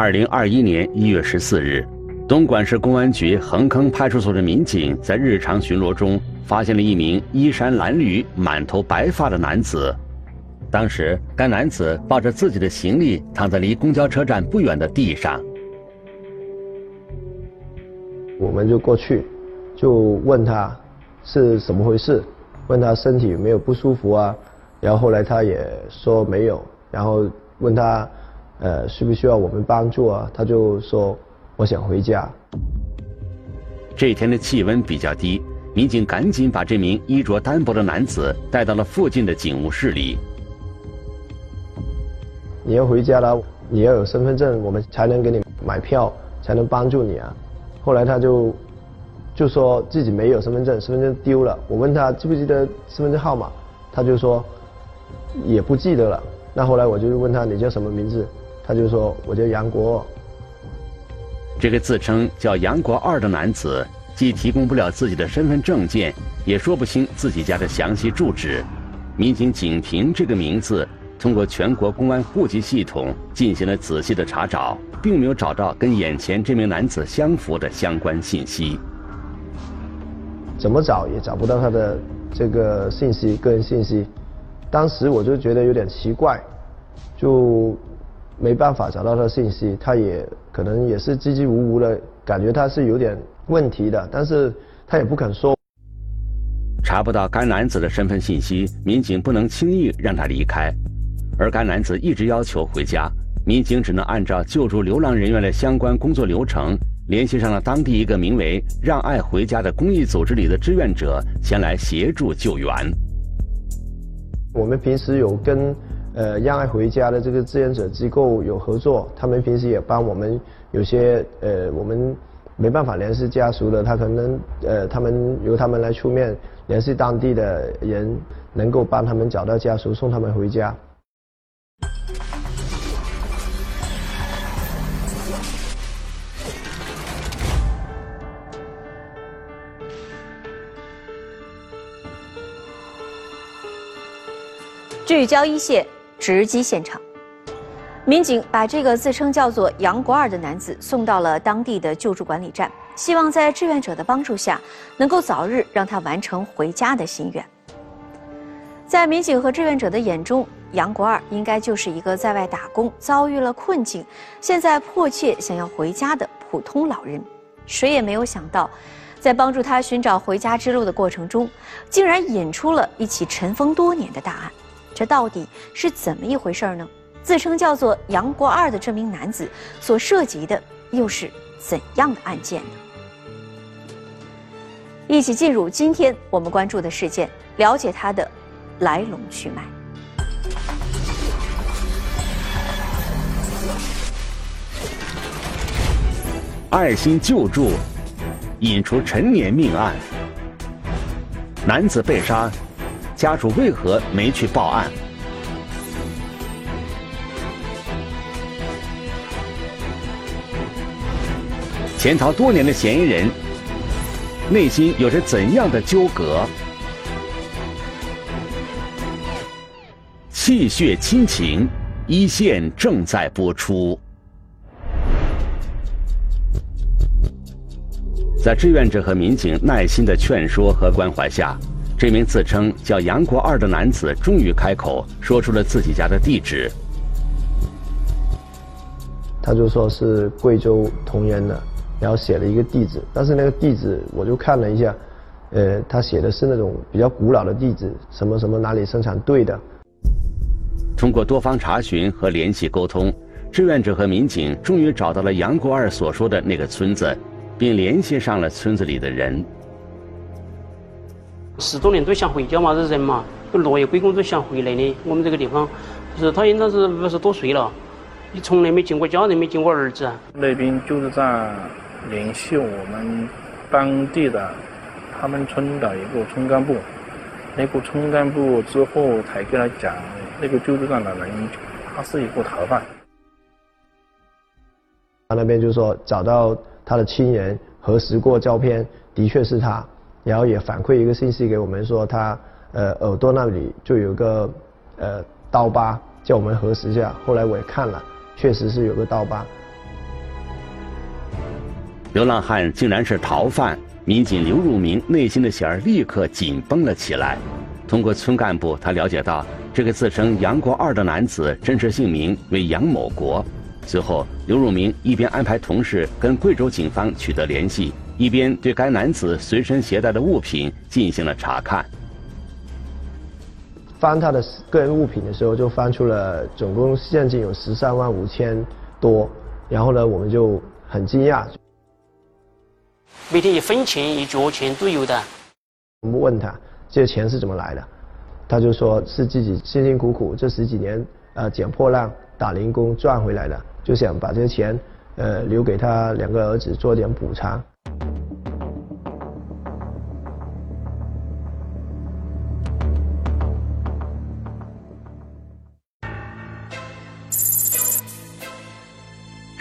二零二一年一月十四日，东莞市公安局横坑派出所的民警在日常巡逻中发现了一名衣衫褴褛、满头白发的男子。当时，该男子抱着自己的行李躺在离公交车站不远的地上。我们就过去，就问他是怎么回事，问他身体有没有不舒服啊？然后后来他也说没有，然后问他。呃，需不需要我们帮助啊？他就说我想回家。这天的气温比较低，民警赶紧把这名衣着单薄的男子带到了附近的警务室里。你要回家了，你要有身份证，我们才能给你买票，才能帮助你啊。后来他就就说自己没有身份证，身份证丢了。我问他记不记得身份证号码，他就说也不记得了。那后来我就问他你叫什么名字？他就说：“我叫杨国。”这个自称叫杨国二的男子，既提供不了自己的身份证件，也说不清自己家的详细住址。民警仅凭这个名字，通过全国公安户籍系统进行了仔细的查找，并没有找到跟眼前这名男子相符的相关信息。怎么找也找不到他的这个信息，个人信息。当时我就觉得有点奇怪，就。没办法找到他的信息，他也可能也是支支吾吾的，感觉他是有点问题的，但是他也不肯说。查不到该男子的身份信息，民警不能轻易让他离开，而该男子一直要求回家，民警只能按照救助流浪人员的相关工作流程，联系上了当地一个名为“让爱回家”的公益组织里的志愿者，前来协助救援。我们平时有跟。呃，让爱回家的这个志愿者机构有合作，他们平时也帮我们有些呃，我们没办法联系家属的，他可能呃，他们由他们来出面联系当地的人，能够帮他们找到家属，送他们回家。聚焦一线。直击现场，民警把这个自称叫做杨国二的男子送到了当地的救助管理站，希望在志愿者的帮助下，能够早日让他完成回家的心愿。在民警和志愿者的眼中，杨国二应该就是一个在外打工、遭遇了困境，现在迫切想要回家的普通老人。谁也没有想到，在帮助他寻找回家之路的过程中，竟然引出了一起尘封多年的大案。这到底是怎么一回事呢？自称叫做杨国二的这名男子所涉及的又是怎样的案件呢？一起进入今天我们关注的事件，了解他的来龙去脉。爱心救助引出陈年命案，男子被杀。家属为何没去报案？潜逃多年的嫌疑人，内心有着怎样的纠葛？气血亲情，一线正在播出。在志愿者和民警耐心的劝说和关怀下。这名自称叫杨国二的男子终于开口，说出了自己家的地址。他就说是贵州铜仁的，然后写了一个地址，但是那个地址我就看了一下，呃，他写的是那种比较古老的地址，什么什么哪里生产队的。通过多方查询和联系沟通，志愿者和民警终于找到了杨国二所说的那个村子，并联系上了村子里的人。十多年都想回家嘛，这人嘛，都落叶归根都想回来的。我们这个地方，就是他应当是五十多岁了，你从来没见过家人，没见过儿子。那边就是在联系我们当地的他们村的一个村干部，那个村干部之后才跟他讲，那个救助站的人他是一个逃犯。他那边就说找到他的亲人，核实过照片，的确是他。然后也反馈一个信息给我们说，他呃耳朵那里就有个呃刀疤，叫我们核实一下。后来我也看了，确实是有个刀疤。流浪汉竟然是逃犯，民警刘汝明内心的弦儿立刻紧绷了起来。通过村干部，他了解到这个自称杨国二的男子真实姓名为杨某国。随后，刘汝明一边安排同事跟贵州警方取得联系，一边对该男子随身携带的物品进行了查看。翻他的个人物品的时候，就翻出了总共现金有十三万五千多，然后呢，我们就很惊讶。每天一分钱一角钱都有的。我们问他。这钱是怎么来的？他就说是自己辛辛苦苦这十几年呃捡破烂打零工赚回来的，就想把这些钱呃留给他两个儿子做点补偿。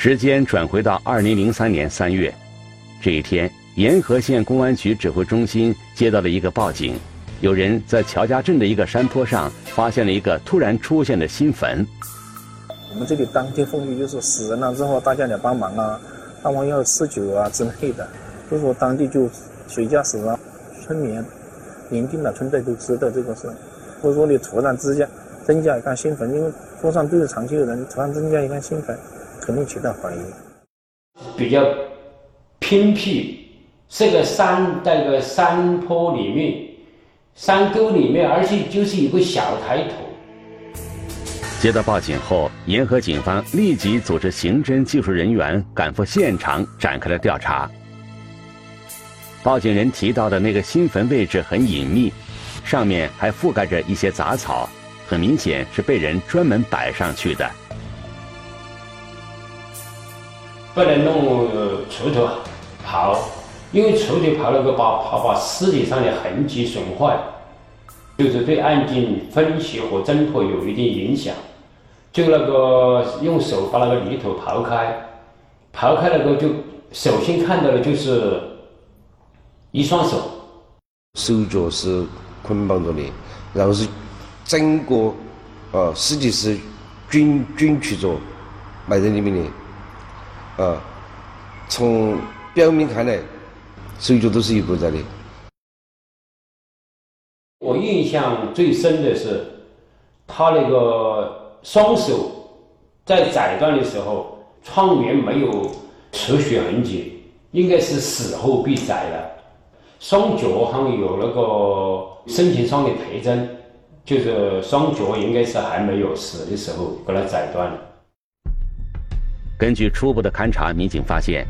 时间转回到二零零三年三月，这一天，沿河县公安局指挥中心接到了一个报警。有人在乔家镇的一个山坡上发现了一个突然出现的新坟。我们这里当天风雨就是死人了之后，大家来帮忙啊，帮忙要吃酒啊之类的。所以说当地就水家死了，村民、邻近的村寨都知道这个事。所以说你突然之间增加一个新坟，因为坡上都是长期的人，突然增加一个新坟，肯定起到怀疑。比较偏僻，是个山，在个山坡里面。山沟里面，而且就是一个小抬头。接到报警后，沿河警方立即组织刑侦技术人员赶赴现场，展开了调查。报警人提到的那个新坟位置很隐秘，上面还覆盖着一些杂草，很明显是被人专门摆上去的。不能弄锄头刨。因为锄头刨了个把怕把尸体上的痕迹损坏，就是对案件分析和侦破有一定影响。就那个用手把那个泥土刨开，刨开了后就首先看到的就是一双手，手脚是捆绑着的，然后是整个呃尸体是卷卷曲着埋在里面的，啊，从表面看来。手脚都是一个在的。我印象最深的是，他那个双手在斩断的时候，创面没有出血痕迹，应该是死后被宰的。双脚好像有那个身体上的特征，就是双脚应该是还没有死的时候给他斩断了。根据初步的勘查，民警发现。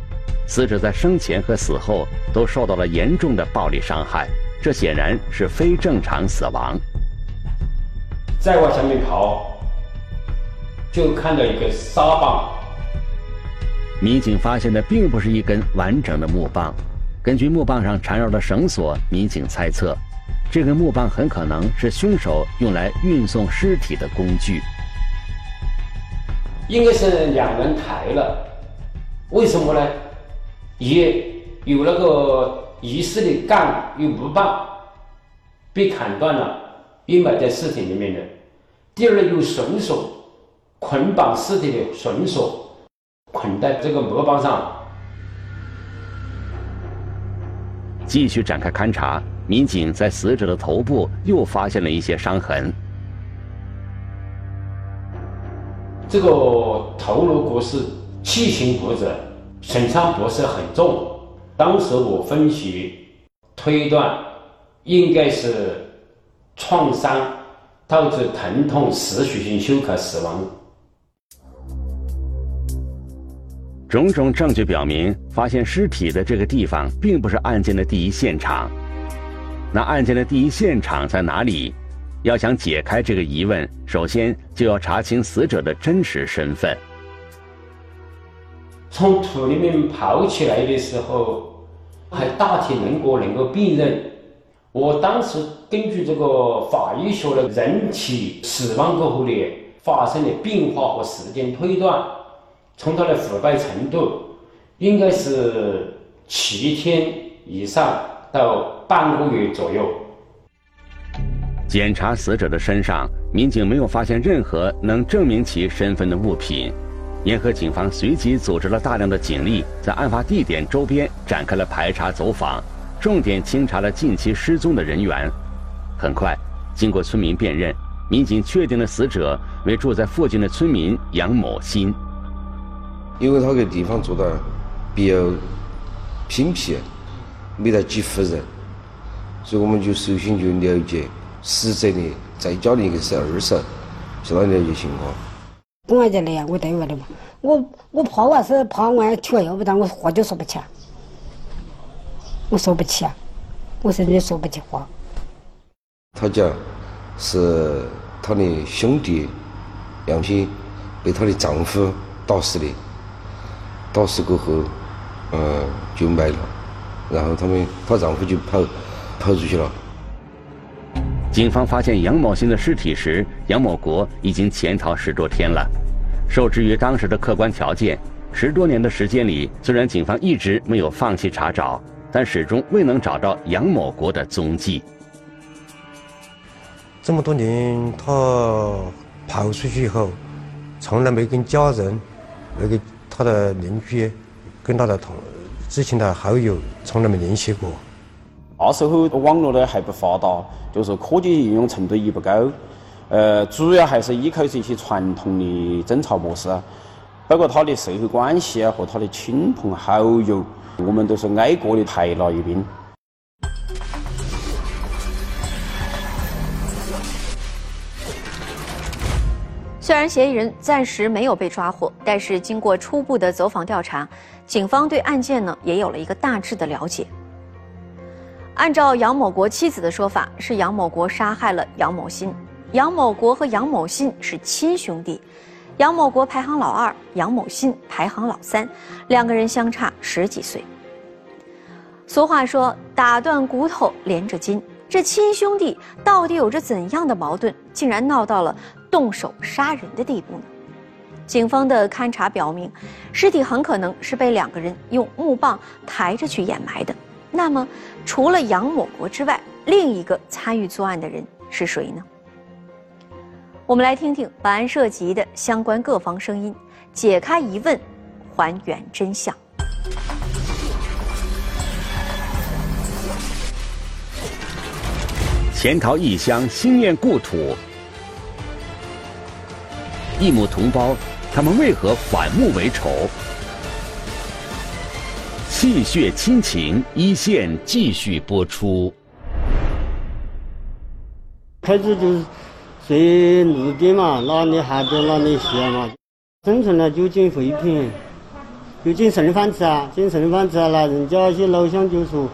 死者在生前和死后都受到了严重的暴力伤害，这显然是非正常死亡。再往下面刨，就看到一个沙棒。民警发现的并不是一根完整的木棒，根据木棒上缠绕的绳索，民警猜测，这根木棒很可能是凶手用来运送尸体的工具。应该是两人抬了，为什么呢？一有那个疑似的杠与木棒被砍断了，并埋在尸体里面的；第二有绳索捆绑尸体的绳索捆在这个木棒上。继续展开勘查，民警在死者的头部又发现了一些伤痕。这个头颅骨是七型骨折。损伤不是很重，当时我分析推断，应该是创伤导致疼痛持续性休克死亡。种种证据表明，发现尸体的这个地方并不是案件的第一现场。那案件的第一现场在哪里？要想解开这个疑问，首先就要查清死者的真实身份。从土里面刨起来的时候，还大体能够能够辨认。我当时根据这个法医学的人体死亡过后的发生的变化和时间推断，从它的腐败程度，应该是七天以上到半个月左右。检查死者的身上，民警没有发现任何能证明其身份的物品。沿河警方随即组织了大量的警力，在案发地点周边展开了排查走访，重点清查了近期失踪的人员。很快，经过村民辨认，民警确定了死者为住在附近的村民杨某新。因为他个地方做的比较偏僻，没得几户人，所以我们就首先就了解死者的在家的一个是二婶，向他了解情况。公安局来呀，我对外的嘛，我我怕我要是怕我提了药不然我话就说不起啊，我说不起啊，我甚至说不起话。他讲是他的兄弟杨鑫被他的丈夫打死的。打死过后，呃，就埋了，然后他们她丈夫就跑跑出去了。警方发现杨某新的尸体时，杨某国已经潜逃十多天了。受制于当时的客观条件，十多年的时间里，虽然警方一直没有放弃查找，但始终未能找到杨某国的踪迹。这么多年，他跑出去以后，从来没跟家人那个。他的邻居跟他的同之前的好友从来没联系过。那时候网络呢还不发达，就是科技应用程度也不高，呃，主要还是依靠这些传统的侦查模式，包括他的社会关系啊和他的亲朋好友，我们都是挨个的排了一遍。虽然嫌疑人暂时没有被抓获，但是经过初步的走访调查，警方对案件呢也有了一个大致的了解。按照杨某国妻子的说法，是杨某国杀害了杨某新。杨某国和杨某新是亲兄弟，杨某国排行老二，杨某新排行老三，两个人相差十几岁。俗话说“打断骨头连着筋”，这亲兄弟到底有着怎样的矛盾，竟然闹到了？动手杀人的地步呢？警方的勘查表明，尸体很可能是被两个人用木棒抬着去掩埋的。那么，除了杨某国之外，另一个参与作案的人是谁呢？我们来听听本案涉及的相关各方声音，解开疑问，还原真相。潜逃异乡，心念故土。异母同胞，他们为何反目为仇？戏谑亲情，一线继续播出。开始就是随路边嘛，哪里旱着哪里歇嘛，生存了就捡废品，就捡剩饭吃啊，捡剩饭吃啊，那人家些老乡就说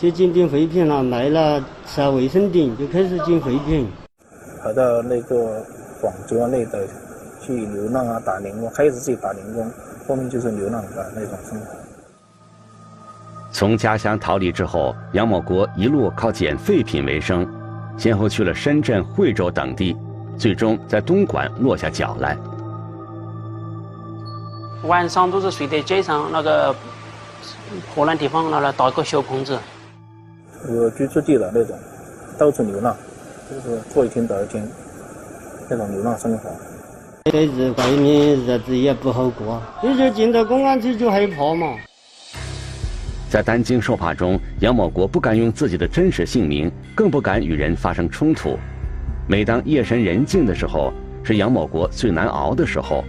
去捡点废品了，卖了吃下卫生点，就开始捡废品。跑到那个广州啊那的。去流浪啊，打零工，开始自己打零工，后面就是流浪的那种生活。从家乡逃离之后，杨某国一路靠捡废品为生，先后去了深圳、惠州等地，最终在东莞落下脚来。晚上都是睡在街上那个破烂地方，那来搭个小棚子。有居住地的那种，到处流浪，就是过一天倒一天，那种流浪生活。在日外面日子也不好过，你就进到公安局就害怕嘛。在担惊受怕中，杨某国不敢用自己的真实姓名，更不敢与人发生冲突。每当夜深人静的时候，是杨某国最难熬的时候。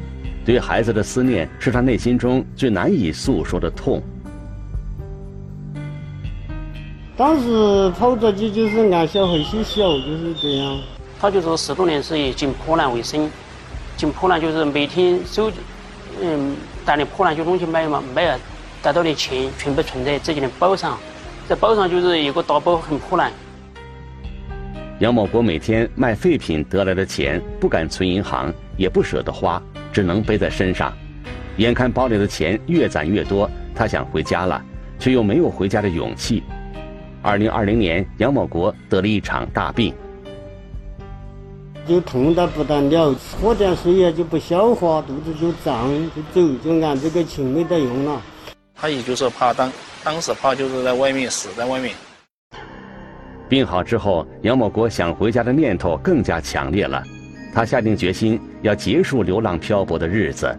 对孩子的思念，是他内心中最难以诉说的痛。当时跑着去就是按小孩些小，就是这样。他就说十多年是以捡破烂为生。进破烂就是每天收，嗯，带点破烂就东西卖嘛，卖了得到的钱全部存在自己的包上，在包上就是一个大包很破烂。杨某国每天卖废品得来的钱不敢存银行，也不舍得花，只能背在身上。眼看包里的钱越攒越多，他想回家了，却又没有回家的勇气。二零二零年，杨某国得了一场大病。就痛得不得了，喝点水呀就不消化，肚子就胀，就走，就按这个情没得用了。他也就是怕当当时怕就是在外面死在外面。病好之后，杨某国想回家的念头更加强烈了，他下定决心要结束流浪漂泊的日子。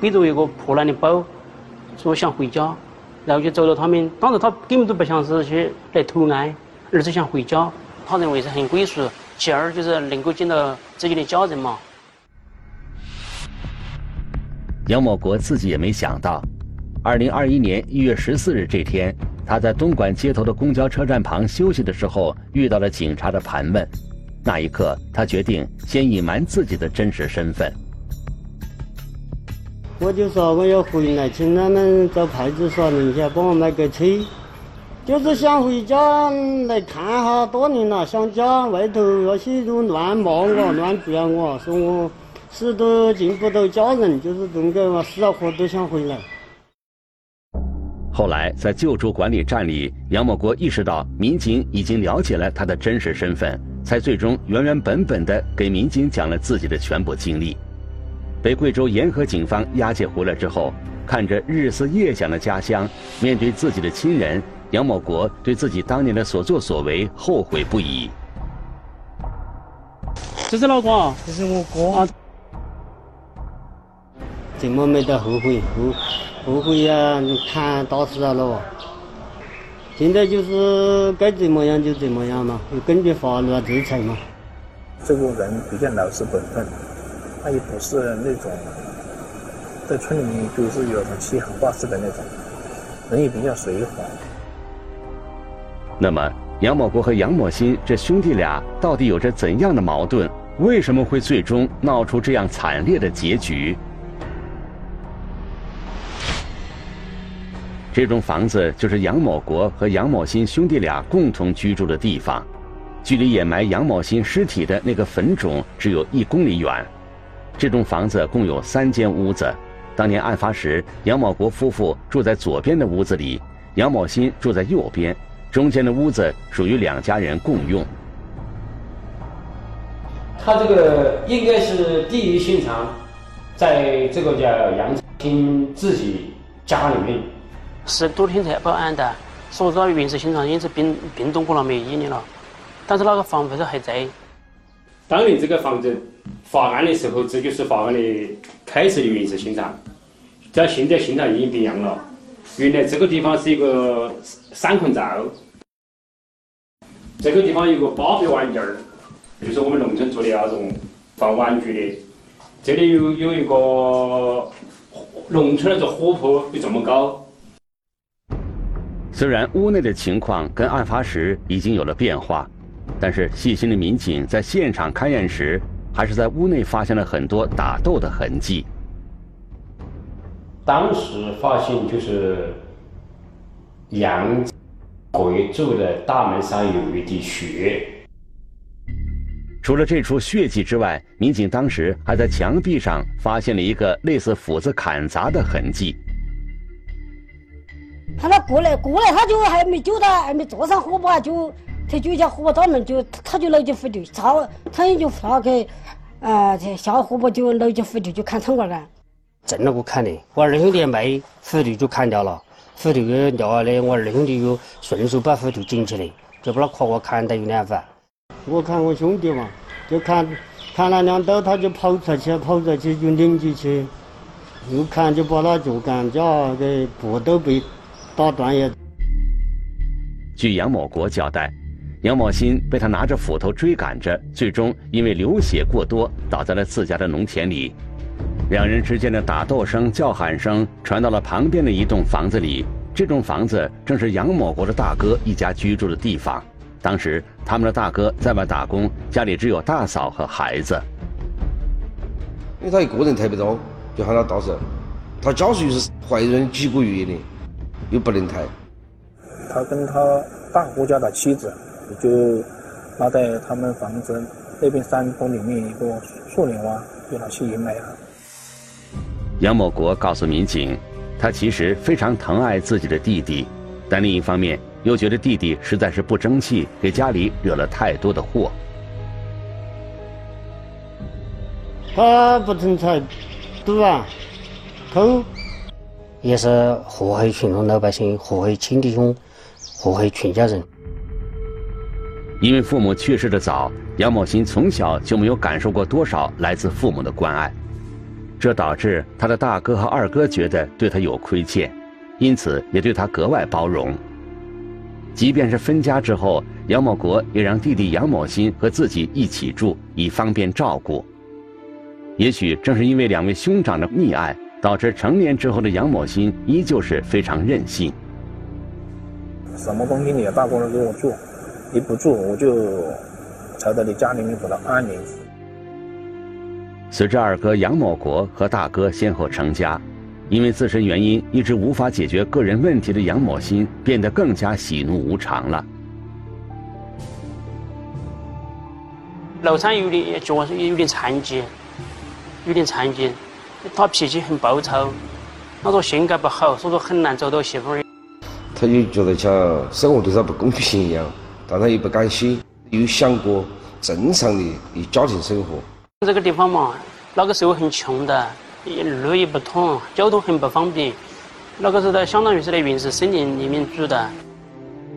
背着一个破烂的包，说想回家，然后就走到他们。当时他根本都不想是去来投案，而是想回家。他认为是很归属，其二就是能够见到自己的家人嘛。杨某国自己也没想到，二零二一年一月十四日这天，他在东莞街头的公交车站旁休息的时候，遇到了警察的盘问。那一刻，他决定先隐瞒自己的真实身份。我就说我要回来，请他们找派出所人家帮我买个车，就是想回家来看哈，多年了想家，外头那些都乱骂我、乱追我，说我。死都见不到家人，就是这个嘛，死活都想回来。后来在救助管理站里，杨某国意识到民警已经了解了他的真实身份，才最终原原本本的给民警讲了自己的全部经历。被贵州沿河警方押解回来之后，看着日思夜想的家乡，面对自己的亲人，杨某国对自己当年的所作所为后悔不已。这是老公，这是我哥。怎么没得后悔？后后悔呀！你看打死了喽。现在就是该怎么样就怎么样嘛，就根据法律制裁嘛。这个人比较老实本分，他也不是那种在村里面就是有种欺行霸市的那种，人也比较随和。那么，杨某国和杨某新这兄弟俩到底有着怎样的矛盾？为什么会最终闹出这样惨烈的结局？这栋房子就是杨某国和杨某新兄弟俩共同居住的地方，距离掩埋杨某新尸体的那个坟冢只有一公里远。这栋房子共有三间屋子，当年案发时，杨某国夫妇住在左边的屋子里，杨某新住在右边，中间的屋子属于两家人共用。他这个应该是第一现场，在这个叫杨新自己家里面。是多天才报案的，说是原始现场因此冰冰冻过了没有一年了，但是那个房子还在。当年这个房子发案的时候，这就是发案的开始的原始现场，但现在现场已经变样了。原来这个地方是一个三孔灶，这个地方有个芭比玩具儿，就是我们农村做的那种放玩具的。这里有有一个农村那种火坡，有这么高。虽然屋内的情况跟案发时已经有了变化，但是细心的民警在现场勘验时，还是在屋内发现了很多打斗的痕迹。当时发现就是杨贵住的大门上有一滴血。除了这处血迹之外，民警当时还在墙壁上发现了一个类似斧子砍砸的痕迹。喊他过来过来，他就还没救他，还没坐上火把，就他就叫火把刀门，就他就搂起斧头，操，他也就发开，啊，下火把就搂起斧头就砍窗棍了。正那个砍的，我二兄弟没斧头就砍掉了，斧头给掉下来，我二兄弟又顺手把斧头捡起来，就把那胯瓜砍得有两番。我看我兄弟嘛，就砍砍了两刀，他就跑出去，跑出去就拧进去，又砍就把那脚杆架给脖都被。打断也。据杨某国交代，杨某新被他拿着斧头追赶着，最终因为流血过多，倒在了自家的农田里。两人之间的打斗声、叫喊声传到了旁边的一栋房子里。这栋房子正是杨某国的大哥一家居住的地方。当时他们的大哥在外打工，家里只有大嫂和孩子。因为他一个人抬不到，就喊他到时，他家属又是怀孕几个月的。又不能抬。他跟他大姑家的妻子就拉在他们房子那边山坡里面一个树林洼，就拿去掩埋了。杨某国告诉民警，他其实非常疼爱自己的弟弟，但另一方面又觉得弟弟实在是不争气，给家里惹了太多的祸。他不成才，赌啊，偷。也是祸害群众老百姓，祸害亲弟兄，祸害全家人。因为父母去世的早，杨某新从小就没有感受过多少来自父母的关爱。这导致他的大哥和二哥觉得对他有亏欠，因此也对他格外包容。即便是分家之后，杨某国也让弟弟杨某新和自己一起住，以方便照顾。也许正是因为两位兄长的溺爱，导致成年之后的杨某新依旧是非常任性。什么东西你也大过来给我做，你不做我就朝着你家里面把它安你。随着二哥杨某国和大哥先后成家，因为自身原因一直无法解决个人问题的杨某新变得更加喜怒无常了。老三有点脚有点残疾，有点残疾，他脾气很暴躁，他说性格不好，所以说很难找到媳妇儿。他就觉得像生活对他不公平一样，但他又不甘心，又想过正常的的家庭生活。这个地方嘛，那个时候很穷的，路也不通，交通很不方便。那个时候，相当于是在原始森林里面住的。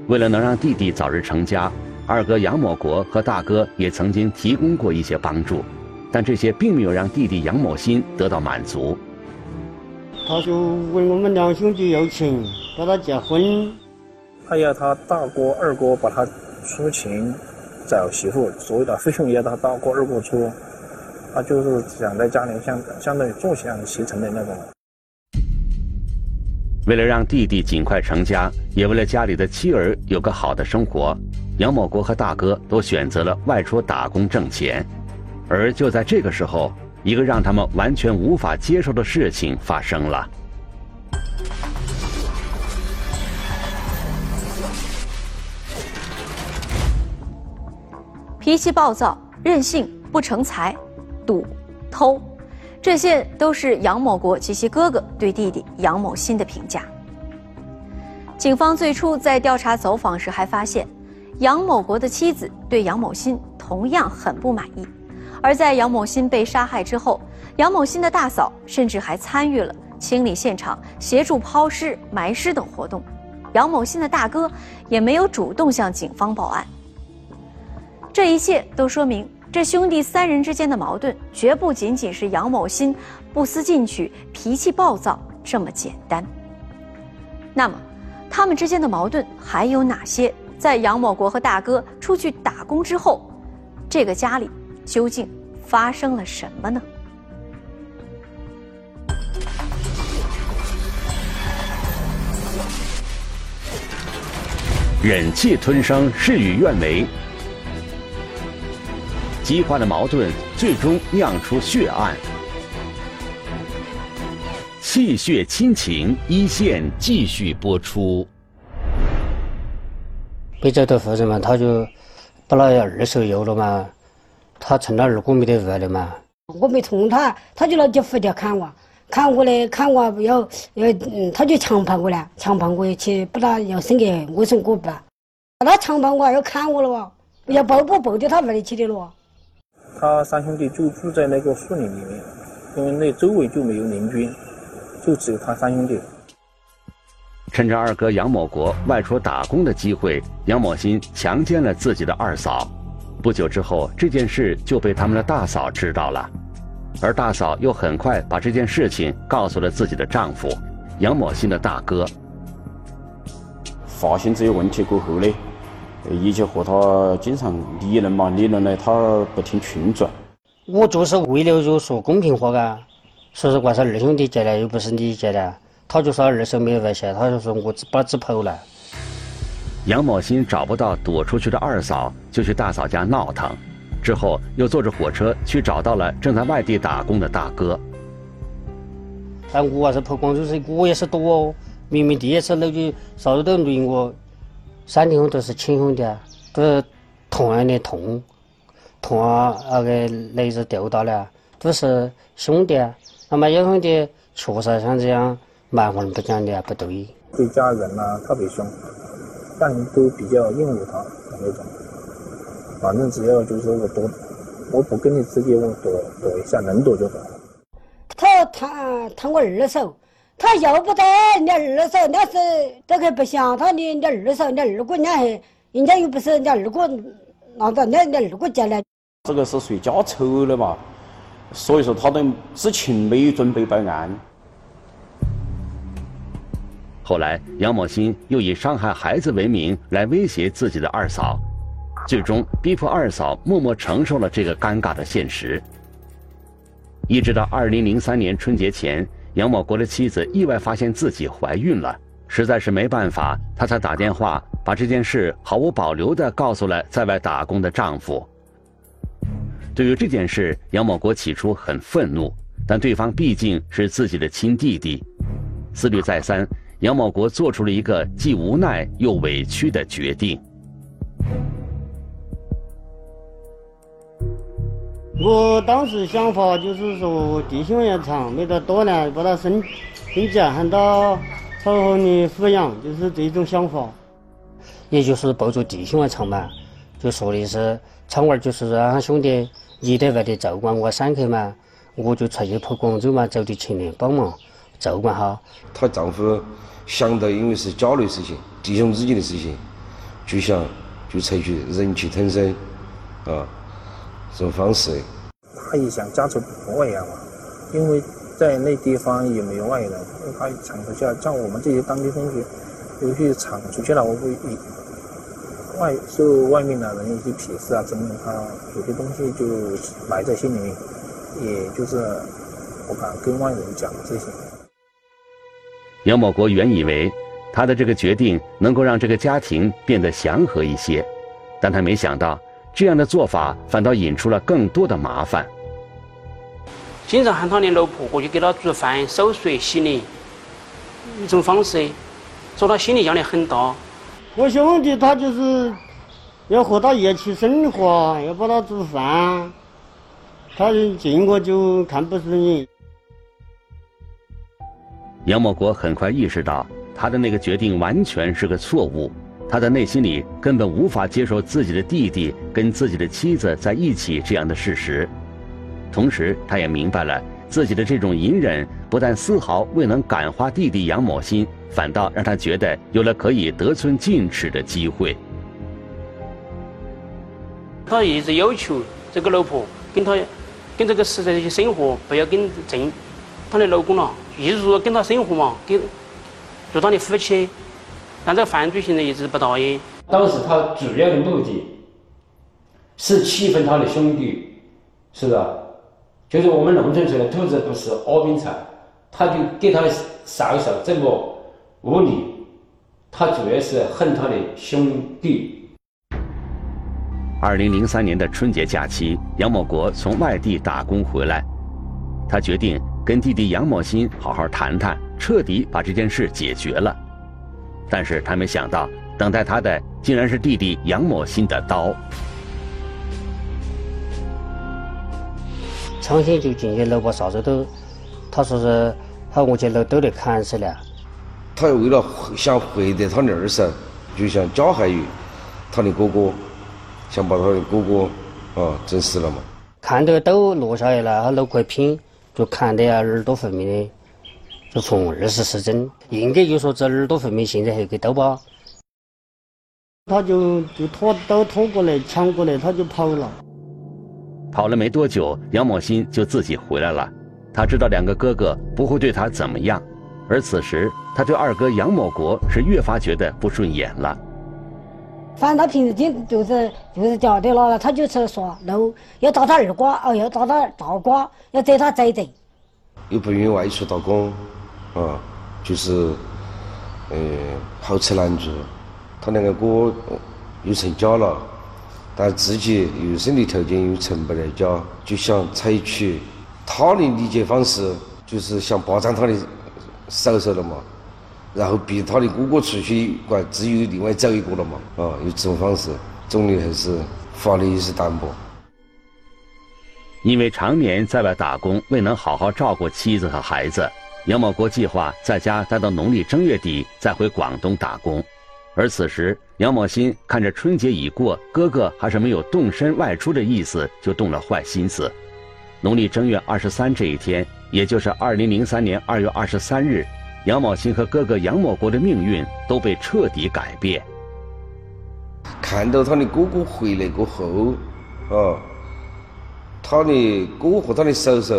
为了能让弟弟早日成家，二哥杨某国和大哥也曾经提供过一些帮助，但这些并没有让弟弟杨某新得到满足。他就问我们两兄弟要钱，把他结婚。他要他大哥、二哥把他出钱找媳妇，所有的费用要他大哥、二哥出。他就是想在家里相相当于坐享其成的那种。为了让弟弟尽快成家，也为了家里的妻儿有个好的生活，杨某国和大哥都选择了外出打工挣钱。而就在这个时候，一个让他们完全无法接受的事情发生了。脾气暴躁、任性、不成才。赌、偷，这些都是杨某国及其哥哥对弟弟杨某新的评价。警方最初在调查走访时还发现，杨某国的妻子对杨某新同样很不满意。而在杨某新被杀害之后，杨某新的大嫂甚至还参与了清理现场、协助抛尸、埋尸等活动。杨某新的大哥也没有主动向警方报案。这一切都说明。这兄弟三人之间的矛盾，绝不仅仅是杨某新不思进取、脾气暴躁这么简单。那么，他们之间的矛盾还有哪些？在杨某国和大哥出去打工之后，这个家里究竟发生了什么呢？忍气吞声，事与愿违。激化的矛盾最终酿出血案，气血亲情一线继续播出。被找到后人嘛，他就把那二手有了嘛，他成了二哥没得恶了嘛。我没冲他，他就拿起斧条砍我，砍我嘞，砍我要要，嗯，他就强迫我嘞，强迫我去把他要生给我说我不，他强迫我要砍我了哇，要抱不抱到他屋里去的了。他三兄弟就住在那个树林里面，因为那周围就没有邻居，就只有他三兄弟。趁着二哥杨某国外出打工的机会，杨某新强奸了自己的二嫂。不久之后，这件事就被他们的大嫂知道了，而大嫂又很快把这件事情告诉了自己的丈夫杨某新的大哥。发现这些问题过后呢？一直和他经常理论嘛，理论呢，他不听劝转。我就是为了就说公平话嘎，说实话是二兄弟借的，又不是你借的。他就说二手没有外线，他就说我只把纸跑了。杨某新找不到躲出去的二嫂，就去大嫂家闹腾，之后又坐着火车去找到了正在外地打工的大哥。但我还是跑广州去，我也是躲哦。明明第一次那句啥子都轮我。三弟兄都是亲兄弟啊，都是同样的痛，痛啊那个雷子掉到了，都是兄弟。啊。那么有兄弟确实像这样蛮横不讲理不对。对家人啊特别凶，但都比较厌恶他那种。反正只要就是我躲，我不跟你直接我躲躲一下，能躲就躲。他贪贪我二手。他要不得，你二嫂，人家是这个不行他的，你二嫂，你二哥，人家还，人家又不是你二哥，那个你你二哥家的。这个是随家丑的嘛？所以说他都之前没有准备报案。后来，杨某新又以伤害孩子为名来威胁自己的二嫂，最终逼迫二嫂默默承受了这个尴尬的现实。一直到二零零三年春节前，杨某国的妻子意外发现自己怀孕了，实在是没办法，他才打电话把这件事毫无保留地告诉了在外打工的丈夫。对于这件事，杨某国起初很愤怒，但对方毕竟是自己的亲弟弟，思虑再三。杨某国做出了一个既无奈又委屈的决定。我当时想法就是说，弟兄要长，没得多呢，把他生生下，喊他好好的抚养，就是这种想法。也就是抱着弟兄来长嘛，就说的是厂娃就是让兄弟你在外头照管我三口嘛，我就出去跑广州嘛，找的前面帮忙照管哈。她丈夫。想到因为是家内事情，弟兄之间的事情，就想就采取忍气吞声，啊，这种方式。他也想家丑不外扬嘛，因为在那地方也没有外人，他厂出去了，像我们这些当地同学，有些厂出去了，我会外受外面的人一些鄙视啊，怎么他有些东西就埋在心里面，也就是不敢跟外人讲这些。杨某国原以为他的这个决定能够让这个家庭变得祥和一些，但他没想到这样的做法反倒引出了更多的麻烦。经常喊他的老婆过去给他煮饭、烧水、洗脸，一种方式，说他心理压力很大。我兄弟他就是要和他一起生活，要帮他煮饭，他见我就看不顺眼。杨某国很快意识到，他的那个决定完全是个错误。他的内心里根本无法接受自己的弟弟跟自己的妻子在一起这样的事实。同时，他也明白了自己的这种隐忍，不但丝毫未能感化弟弟杨某新，反倒让他觉得有了可以得寸进尺的机会。他一直要求这个老婆跟他，跟这个实在的生活不要跟正他的老公了。一直说跟他生活嘛，跟做他的夫妻，但这个犯罪行为一直不答应。当时他主要的目的，是气愤他的兄弟，是吧？就是我们农村说的“兔子不是窝边草”，他就给他嫂嫂这么无理，他主要是恨他的兄弟。二零零三年的春节假期，杨某国从外地打工回来，他决定。跟弟弟杨某新好好谈谈，彻底把这件事解决了。但是他没想到，等待他的竟然是弟弟杨某新的刀。抢先就进去楼把啥子都，他说是他我去楼都得砍死了。他为了想获得他的二婶，就想加害于他的哥哥，想把他的哥哥啊整死了嘛。看到刀落下来了，他脑壳拼。就砍的呀，耳朵分明的，就从二十四针，应该就说这耳朵后面，现在还有个刀疤。他就就拖刀拖过来抢过来，他就跑了。跑了没多久，杨某新就自己回来了。他知道两个哥哥不会对他怎么样，而此时他对二哥杨某国是越发觉得不顺眼了。反正他平时天就是就是叫的了，他就是说路要打他二瓜哦，要打他大瓜，要追他贼贼。又不愿意外出打工，啊，就是呃好吃懒做。他两个哥又成家了，但自己又身体条件又成不了家，就想采取他的理解方式，就是想霸占他的嫂嫂了嘛。然后逼他的哥哥出去，管只有另外找一个了嘛？啊，有这种方式，总理还是法律意识淡薄。因为常年在外打工，未能好好照顾妻子和孩子，杨某国计划在家待到农历正月底再回广东打工。而此时，杨某新看着春节已过，哥哥还是没有动身外出的意思，就动了坏心思。农历正月二十三这一天，也就是二零零三年二月二十三日。杨某新和哥哥杨某国的命运都被彻底改变。看到他的哥哥回来过后，啊，他的哥和他的嫂嫂，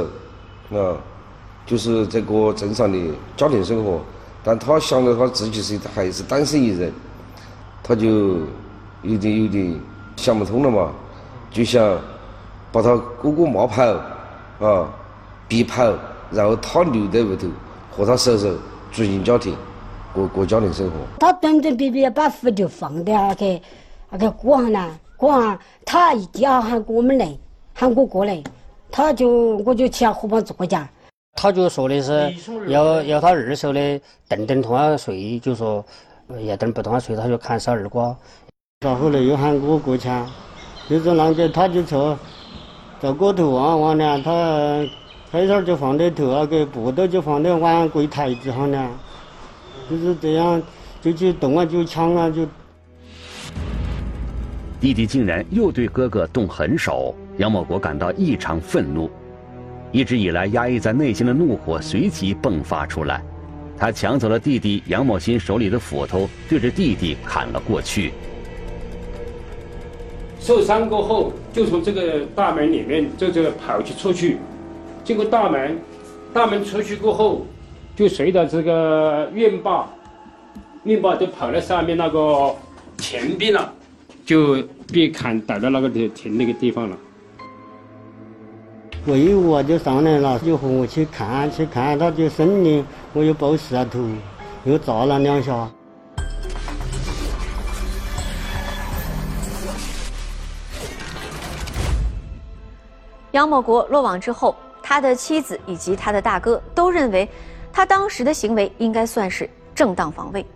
啊，就是这个正常的家庭生活，但他想到他自己是还是单身一人，他就有点有点想不通了嘛，就想把他哥哥骂跑，啊，逼跑，然后他留在屋头和他叔叔组建家庭，过过家庭生活。他准准备备把户就放在那个那个过上呢，过上他一定要喊我们来。喊我过来，他就我就去河旁坐家。他就说的是要要他二手的等等同样睡，就说要等不同样睡，他就砍杀二瓜。到后来又喊我过去，就是那个他就说到过头望望呢，他开始就放在头那个布头就放在碗柜台子上呢，就是这样就去动啊就抢啊就。弟弟竟然又对哥哥动狠手，杨某国感到异常愤怒，一直以来压抑在内心的怒火随即迸发出来，他抢走了弟弟杨某新手里的斧头，对着弟弟砍了过去。受伤过后，就从这个大门里面就这个跑去出去，经过大门，大门出去过后，就随着这个院坝，院坝就跑到上面那个前边了。就被砍倒到那个停停那个地方了。喂，我就上来了，就和我去看，去看，他就生的，我又抱石头，又砸了两下。杨某国落网之后，他的妻子以及他的大哥都认为，他当时的行为应该算是正当防卫。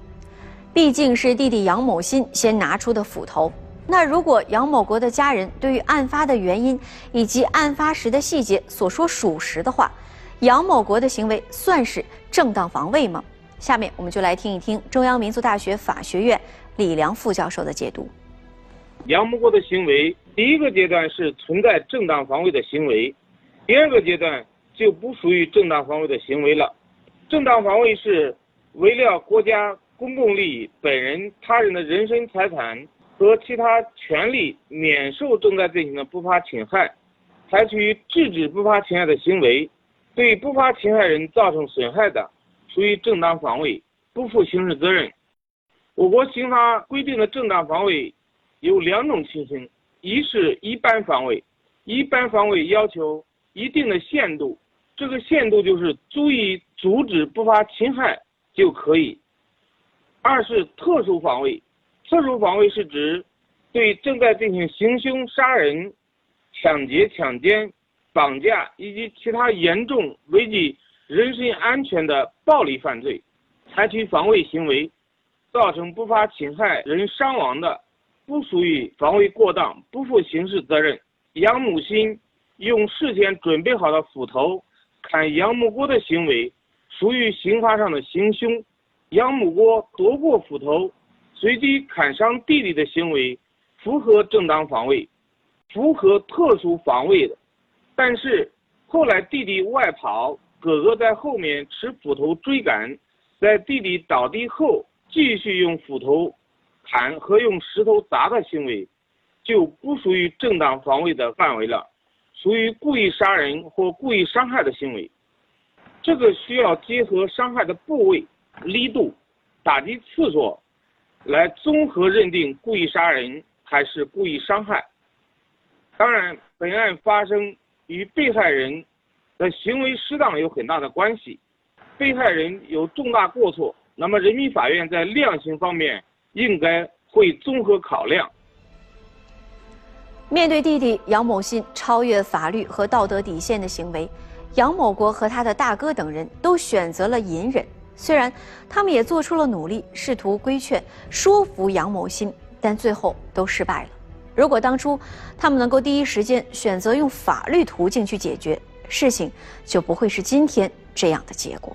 毕竟是弟弟杨某新先拿出的斧头，那如果杨某国的家人对于案发的原因以及案发时的细节所说属实的话，杨某国的行为算是正当防卫吗？下面我们就来听一听中央民族大学法学院李良副教授的解读。杨某国的行为，第一个阶段是存在正当防卫的行为，第二个阶段就不属于正当防卫的行为了。正当防卫是为了国家。公共利益、本人、他人的人身财产和其他权利免受正在进行的不法侵害，采取制止不法侵害的行为，对不法侵害人造成损害的，属于正当防卫，不负刑事责任。我国刑法规定的正当防卫有两种情形：一是一般防卫，一般防卫要求一定的限度，这个限度就是足以阻止不法侵害就可以。二是特殊防卫，特殊防卫是指对正在进行行凶杀人、抢劫、强奸、绑架以及其他严重危及人身安全的暴力犯罪，采取防卫行为，造成不法侵害人伤亡的，不属于防卫过当，不负刑事责任。杨某新用事先准备好的斧头砍杨某国的行为，属于刑法上的行凶。杨某国夺过斧头，随机砍伤弟弟的行为，符合正当防卫，符合特殊防卫的。但是后来弟弟外跑，哥哥在后面持斧头追赶，在弟弟倒地后继续用斧头砍和用石头砸的行为，就不属于正当防卫的范围了，属于故意杀人或故意伤害的行为。这个需要结合伤害的部位。力度、打击次数，来综合认定故意杀人还是故意伤害。当然，本案发生与被害人的行为适当有很大的关系。被害人有重大过错，那么人民法院在量刑方面应该会综合考量。面对弟弟杨某新超越法律和道德底线的行为，杨某国和他的大哥等人都选择了隐忍。虽然他们也做出了努力，试图规劝、说服杨某新，但最后都失败了。如果当初他们能够第一时间选择用法律途径去解决事情，就不会是今天这样的结果。